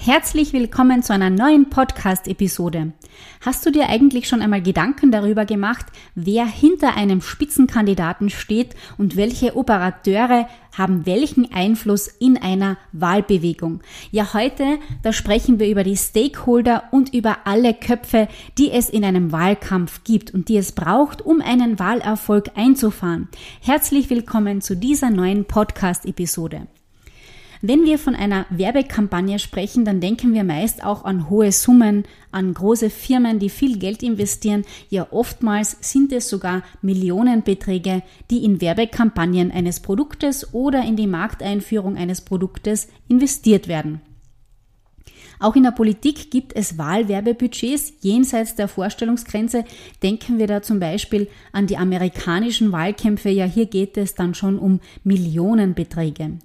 Herzlich willkommen zu einer neuen Podcast-Episode. Hast du dir eigentlich schon einmal Gedanken darüber gemacht, wer hinter einem Spitzenkandidaten steht und welche Operateure haben welchen Einfluss in einer Wahlbewegung? Ja, heute, da sprechen wir über die Stakeholder und über alle Köpfe, die es in einem Wahlkampf gibt und die es braucht, um einen Wahlerfolg einzufahren. Herzlich willkommen zu dieser neuen Podcast-Episode. Wenn wir von einer Werbekampagne sprechen, dann denken wir meist auch an hohe Summen, an große Firmen, die viel Geld investieren. Ja, oftmals sind es sogar Millionenbeträge, die in Werbekampagnen eines Produktes oder in die Markteinführung eines Produktes investiert werden. Auch in der Politik gibt es Wahlwerbebudgets jenseits der Vorstellungsgrenze. Denken wir da zum Beispiel an die amerikanischen Wahlkämpfe. Ja, hier geht es dann schon um Millionenbeträge.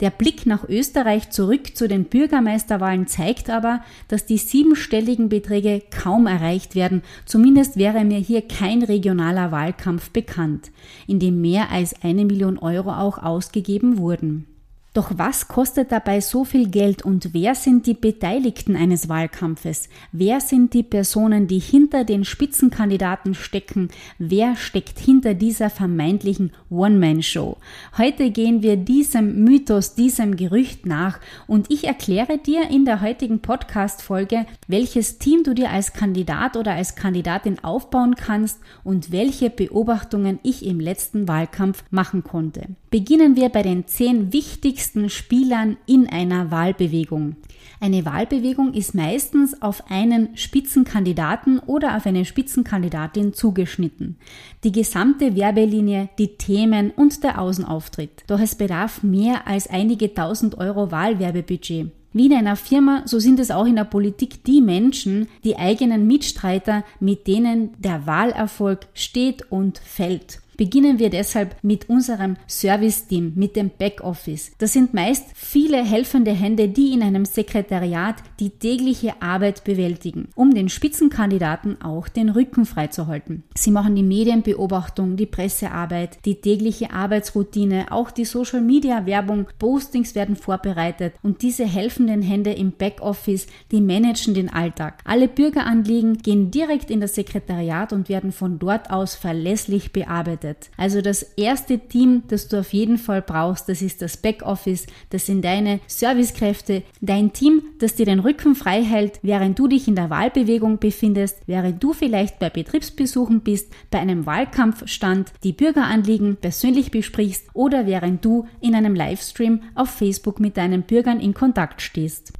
Der Blick nach Österreich zurück zu den Bürgermeisterwahlen zeigt aber, dass die siebenstelligen Beträge kaum erreicht werden. Zumindest wäre mir hier kein regionaler Wahlkampf bekannt, in dem mehr als eine Million Euro auch ausgegeben wurden. Doch was kostet dabei so viel Geld und wer sind die Beteiligten eines Wahlkampfes? Wer sind die Personen, die hinter den Spitzenkandidaten stecken? Wer steckt hinter dieser vermeintlichen One-Man-Show? Heute gehen wir diesem Mythos, diesem Gerücht nach und ich erkläre dir in der heutigen Podcast-Folge, welches Team du dir als Kandidat oder als Kandidatin aufbauen kannst und welche Beobachtungen ich im letzten Wahlkampf machen konnte. Beginnen wir bei den zehn wichtigsten Spielern in einer Wahlbewegung. Eine Wahlbewegung ist meistens auf einen Spitzenkandidaten oder auf eine Spitzenkandidatin zugeschnitten. Die gesamte Werbelinie, die Themen und der Außenauftritt. Doch es bedarf mehr als einige tausend Euro Wahlwerbebudget. Wie in einer Firma, so sind es auch in der Politik die Menschen, die eigenen Mitstreiter, mit denen der Wahlerfolg steht und fällt. Beginnen wir deshalb mit unserem Service-Team, mit dem Backoffice. Das sind meist viele helfende Hände, die in einem Sekretariat die tägliche Arbeit bewältigen, um den Spitzenkandidaten auch den Rücken freizuhalten. Sie machen die Medienbeobachtung, die Pressearbeit, die tägliche Arbeitsroutine, auch die Social-Media-Werbung, Postings werden vorbereitet und diese helfenden Hände im Backoffice, die managen den Alltag. Alle Bürgeranliegen gehen direkt in das Sekretariat und werden von dort aus verlässlich bearbeitet arbeitet. Also das erste Team, das du auf jeden Fall brauchst, das ist das Backoffice, das sind deine Servicekräfte, dein Team, das dir den Rücken frei hält, während du dich in der Wahlbewegung befindest, während du vielleicht bei Betriebsbesuchen bist, bei einem Wahlkampfstand die Bürgeranliegen persönlich besprichst oder während du in einem Livestream auf Facebook mit deinen Bürgern in Kontakt stehst.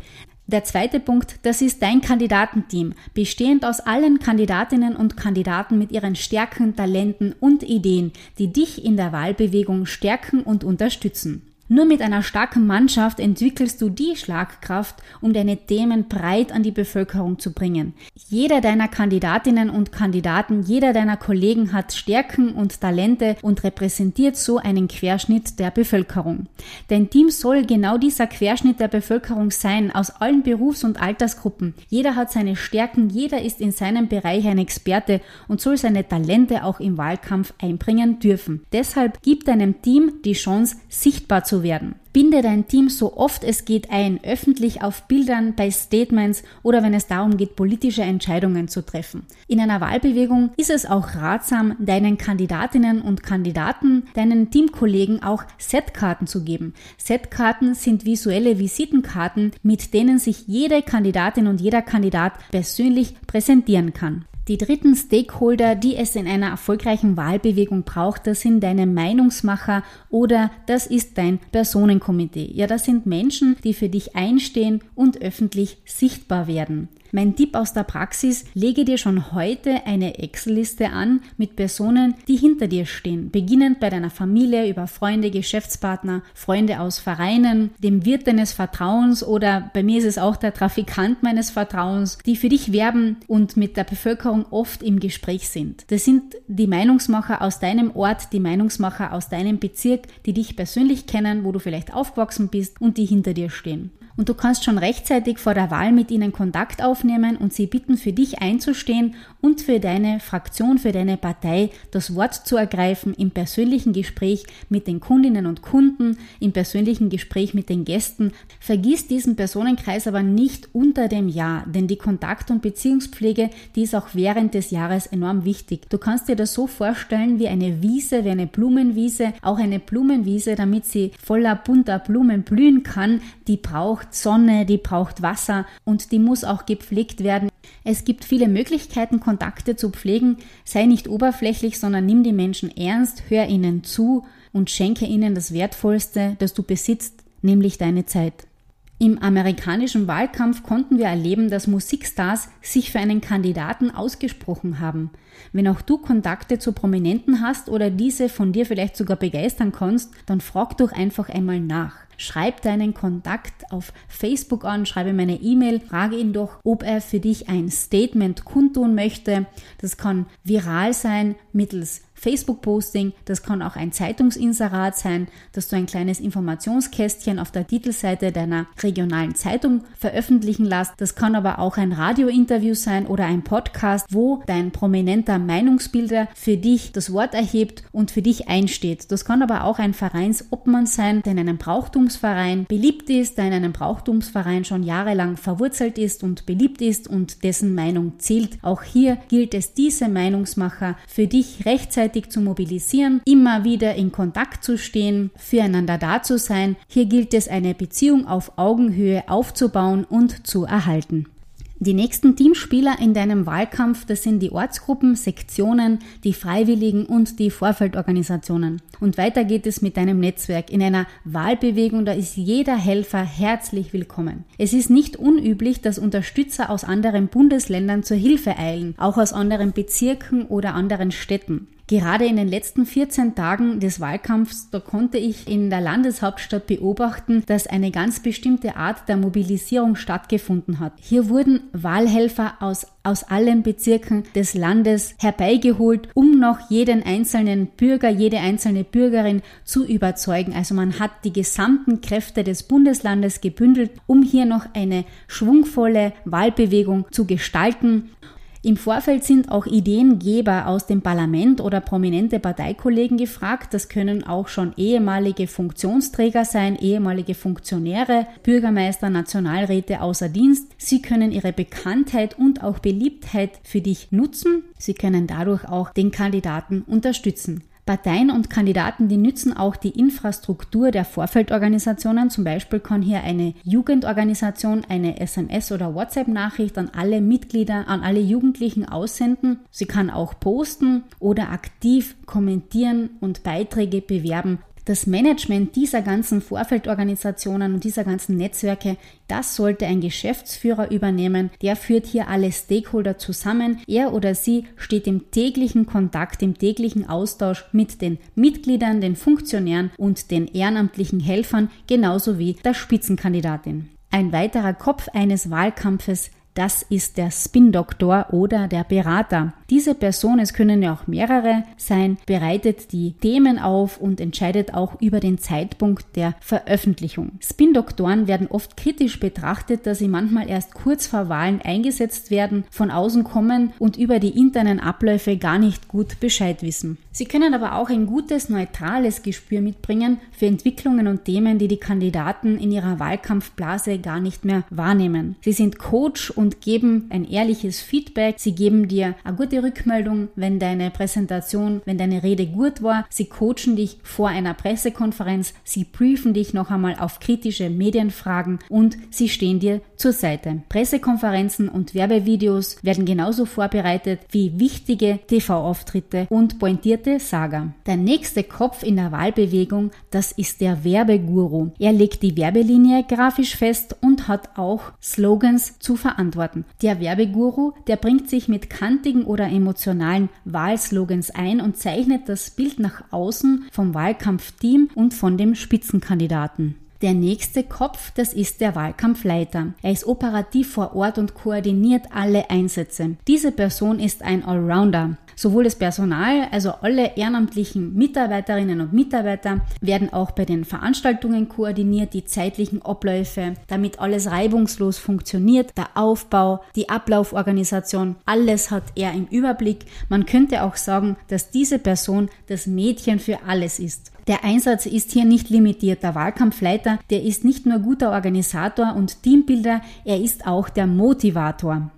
Der zweite Punkt, das ist dein Kandidatenteam, bestehend aus allen Kandidatinnen und Kandidaten mit ihren Stärken, Talenten und Ideen, die dich in der Wahlbewegung stärken und unterstützen. Nur mit einer starken Mannschaft entwickelst du die Schlagkraft, um deine Themen breit an die Bevölkerung zu bringen. Jeder deiner Kandidatinnen und Kandidaten, jeder deiner Kollegen hat Stärken und Talente und repräsentiert so einen Querschnitt der Bevölkerung. Dein Team soll genau dieser Querschnitt der Bevölkerung sein, aus allen Berufs- und Altersgruppen. Jeder hat seine Stärken, jeder ist in seinem Bereich ein Experte und soll seine Talente auch im Wahlkampf einbringen dürfen. Deshalb gib deinem Team die Chance, sichtbar zu zu werden. Binde dein Team so oft es geht ein, öffentlich auf Bildern, bei Statements oder wenn es darum geht, politische Entscheidungen zu treffen. In einer Wahlbewegung ist es auch ratsam, deinen Kandidatinnen und Kandidaten, deinen Teamkollegen auch Setkarten zu geben. Setkarten sind visuelle Visitenkarten, mit denen sich jede Kandidatin und jeder Kandidat persönlich präsentieren kann. Die dritten Stakeholder, die es in einer erfolgreichen Wahlbewegung braucht, das sind deine Meinungsmacher oder das ist dein Personenkomitee. Ja, das sind Menschen, die für dich einstehen und öffentlich sichtbar werden. Mein Tipp aus der Praxis, lege dir schon heute eine Excel-Liste an mit Personen, die hinter dir stehen. Beginnend bei deiner Familie, über Freunde, Geschäftspartner, Freunde aus Vereinen, dem Wirt deines Vertrauens oder bei mir ist es auch der Trafikant meines Vertrauens, die für dich werben und mit der Bevölkerung oft im Gespräch sind. Das sind die Meinungsmacher aus deinem Ort, die Meinungsmacher aus deinem Bezirk, die dich persönlich kennen, wo du vielleicht aufgewachsen bist und die hinter dir stehen und du kannst schon rechtzeitig vor der Wahl mit ihnen Kontakt aufnehmen und sie bitten, für dich einzustehen und für deine Fraktion, für deine Partei das Wort zu ergreifen im persönlichen Gespräch mit den Kundinnen und Kunden, im persönlichen Gespräch mit den Gästen. Vergiss diesen Personenkreis aber nicht unter dem Jahr, denn die Kontakt- und Beziehungspflege, die ist auch während des Jahres enorm wichtig. Du kannst dir das so vorstellen wie eine Wiese, wie eine Blumenwiese, auch eine Blumenwiese, damit sie voller bunter Blumen blühen kann, die braucht braucht Sonne, die braucht Wasser und die muss auch gepflegt werden. Es gibt viele Möglichkeiten, Kontakte zu pflegen. Sei nicht oberflächlich, sondern nimm die Menschen ernst, hör ihnen zu und schenke ihnen das Wertvollste, das du besitzt, nämlich deine Zeit. Im amerikanischen Wahlkampf konnten wir erleben, dass Musikstars sich für einen Kandidaten ausgesprochen haben. Wenn auch du Kontakte zu Prominenten hast oder diese von dir vielleicht sogar begeistern kannst, dann frag doch einfach einmal nach. Schreib deinen Kontakt auf Facebook an, schreibe meine E-Mail, frage ihn doch, ob er für dich ein Statement kundtun möchte. Das kann viral sein mittels Facebook-Posting, das kann auch ein Zeitungsinserat sein, dass du ein kleines Informationskästchen auf der Titelseite deiner regionalen Zeitung veröffentlichen lässt. Das kann aber auch ein Radiointerview sein oder ein Podcast, wo dein prominenter Meinungsbilder für dich das Wort erhebt und für dich einsteht. Das kann aber auch ein Vereinsobmann sein, der in einem Brauchtumsverein beliebt ist, der in einem Brauchtumsverein schon jahrelang verwurzelt ist und beliebt ist und dessen Meinung zählt. Auch hier gilt es, diese Meinungsmacher für dich rechtzeitig gegenseitig zu mobilisieren, immer wieder in Kontakt zu stehen, füreinander da zu sein. Hier gilt es, eine Beziehung auf Augenhöhe aufzubauen und zu erhalten. Die nächsten Teamspieler in deinem Wahlkampf, das sind die Ortsgruppen, Sektionen, die Freiwilligen und die Vorfeldorganisationen. Und weiter geht es mit deinem Netzwerk. In einer Wahlbewegung, da ist jeder Helfer herzlich willkommen. Es ist nicht unüblich, dass Unterstützer aus anderen Bundesländern zur Hilfe eilen, auch aus anderen Bezirken oder anderen Städten. Gerade in den letzten 14 Tagen des Wahlkampfs, da konnte ich in der Landeshauptstadt beobachten, dass eine ganz bestimmte Art der Mobilisierung stattgefunden hat. Hier wurden Wahlhelfer aus, aus allen Bezirken des Landes herbeigeholt, um noch jeden einzelnen Bürger, jede einzelne Bürgerin zu überzeugen. Also man hat die gesamten Kräfte des Bundeslandes gebündelt, um hier noch eine schwungvolle Wahlbewegung zu gestalten. Im Vorfeld sind auch Ideengeber aus dem Parlament oder prominente Parteikollegen gefragt. Das können auch schon ehemalige Funktionsträger sein, ehemalige Funktionäre, Bürgermeister, Nationalräte außer Dienst. Sie können ihre Bekanntheit und auch Beliebtheit für dich nutzen. Sie können dadurch auch den Kandidaten unterstützen. Parteien und Kandidaten, die nützen auch die Infrastruktur der Vorfeldorganisationen. Zum Beispiel kann hier eine Jugendorganisation eine SMS- oder WhatsApp-Nachricht an alle Mitglieder, an alle Jugendlichen aussenden. Sie kann auch posten oder aktiv kommentieren und Beiträge bewerben das Management dieser ganzen Vorfeldorganisationen und dieser ganzen Netzwerke, das sollte ein Geschäftsführer übernehmen. Der führt hier alle Stakeholder zusammen. Er oder sie steht im täglichen Kontakt, im täglichen Austausch mit den Mitgliedern, den Funktionären und den ehrenamtlichen Helfern, genauso wie der Spitzenkandidatin. Ein weiterer Kopf eines Wahlkampfes das ist der Spin-Doktor oder der Berater. Diese Person, es können ja auch mehrere sein, bereitet die Themen auf und entscheidet auch über den Zeitpunkt der Veröffentlichung. Spin-Doktoren werden oft kritisch betrachtet, da sie manchmal erst kurz vor Wahlen eingesetzt werden, von außen kommen und über die internen Abläufe gar nicht gut Bescheid wissen. Sie können aber auch ein gutes, neutrales Gespür mitbringen für Entwicklungen und Themen, die die Kandidaten in ihrer Wahlkampfblase gar nicht mehr wahrnehmen. Sie sind Coach und geben ein ehrliches Feedback. Sie geben dir eine gute gute Rückmeldung, wenn deine Präsentation, wenn deine Rede gut war. Sie coachen dich vor einer Pressekonferenz, sie briefen dich noch einmal auf kritische Medienfragen und sie stehen dir zur Seite. Pressekonferenzen und Werbevideos werden genauso vorbereitet wie wichtige TV-Auftritte und pointierte Saga. Der nächste Kopf in der Wahlbewegung, das ist der Werbeguru. Er legt die Werbelinie grafisch fest und hat auch Slogans zu verantworten. Der Werbeguru, der bringt sich mit kantigen oder emotionalen Wahlslogans ein und zeichnet das Bild nach außen vom Wahlkampfteam und von dem Spitzenkandidaten. Der nächste Kopf, das ist der Wahlkampfleiter. Er ist operativ vor Ort und koordiniert alle Einsätze. Diese Person ist ein Allrounder. Sowohl das Personal, also alle ehrenamtlichen Mitarbeiterinnen und Mitarbeiter, werden auch bei den Veranstaltungen koordiniert, die zeitlichen Abläufe, damit alles reibungslos funktioniert, der Aufbau, die Ablauforganisation, alles hat er im Überblick. Man könnte auch sagen, dass diese Person das Mädchen für alles ist. Der Einsatz ist hier nicht limitiert. Der Wahlkampfleiter, der ist nicht nur guter Organisator und Teambilder, er ist auch der Motivator.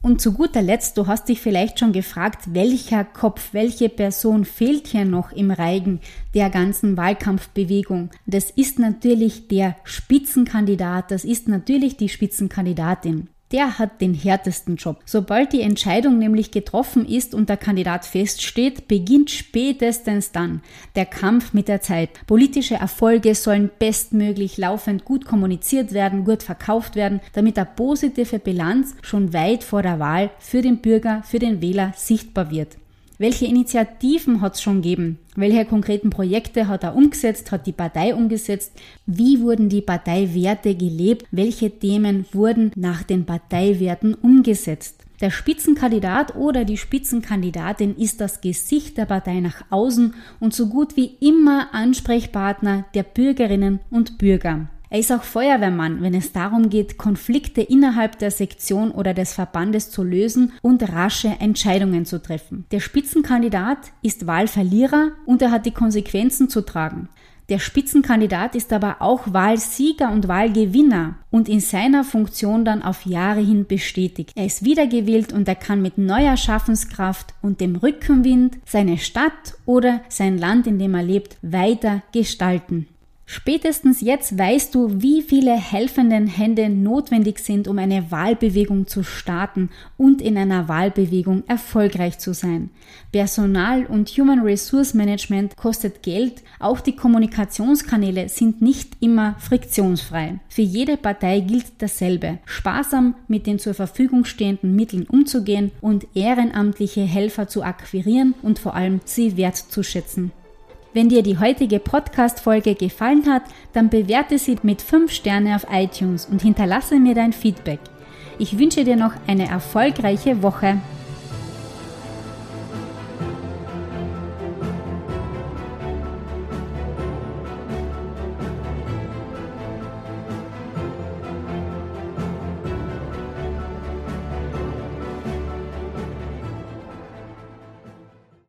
Und zu guter Letzt, du hast dich vielleicht schon gefragt, welcher Kopf, welche Person fehlt hier noch im Reigen der ganzen Wahlkampfbewegung. Das ist natürlich der Spitzenkandidat, das ist natürlich die Spitzenkandidatin der hat den härtesten Job. Sobald die Entscheidung nämlich getroffen ist und der Kandidat feststeht, beginnt spätestens dann der Kampf mit der Zeit. Politische Erfolge sollen bestmöglich laufend gut kommuniziert werden, gut verkauft werden, damit eine positive Bilanz schon weit vor der Wahl für den Bürger, für den Wähler sichtbar wird. Welche Initiativen hat es schon gegeben? Welche konkreten Projekte hat er umgesetzt, hat die Partei umgesetzt? Wie wurden die Parteiwerte gelebt? Welche Themen wurden nach den Parteiwerten umgesetzt? Der Spitzenkandidat oder die Spitzenkandidatin ist das Gesicht der Partei nach außen und so gut wie immer Ansprechpartner der Bürgerinnen und Bürger. Er ist auch Feuerwehrmann, wenn es darum geht, Konflikte innerhalb der Sektion oder des Verbandes zu lösen und rasche Entscheidungen zu treffen. Der Spitzenkandidat ist Wahlverlierer und er hat die Konsequenzen zu tragen. Der Spitzenkandidat ist aber auch Wahlsieger und Wahlgewinner und in seiner Funktion dann auf Jahre hin bestätigt. Er ist wiedergewählt und er kann mit neuer Schaffenskraft und dem Rückenwind seine Stadt oder sein Land, in dem er lebt, weiter gestalten. Spätestens jetzt weißt du, wie viele helfenden Hände notwendig sind, um eine Wahlbewegung zu starten und in einer Wahlbewegung erfolgreich zu sein. Personal und Human Resource Management kostet Geld, auch die Kommunikationskanäle sind nicht immer friktionsfrei. Für jede Partei gilt dasselbe, sparsam mit den zur Verfügung stehenden Mitteln umzugehen und ehrenamtliche Helfer zu akquirieren und vor allem sie wertzuschätzen. Wenn dir die heutige Podcast-Folge gefallen hat, dann bewerte sie mit 5 Sterne auf iTunes und hinterlasse mir dein Feedback. Ich wünsche dir noch eine erfolgreiche Woche.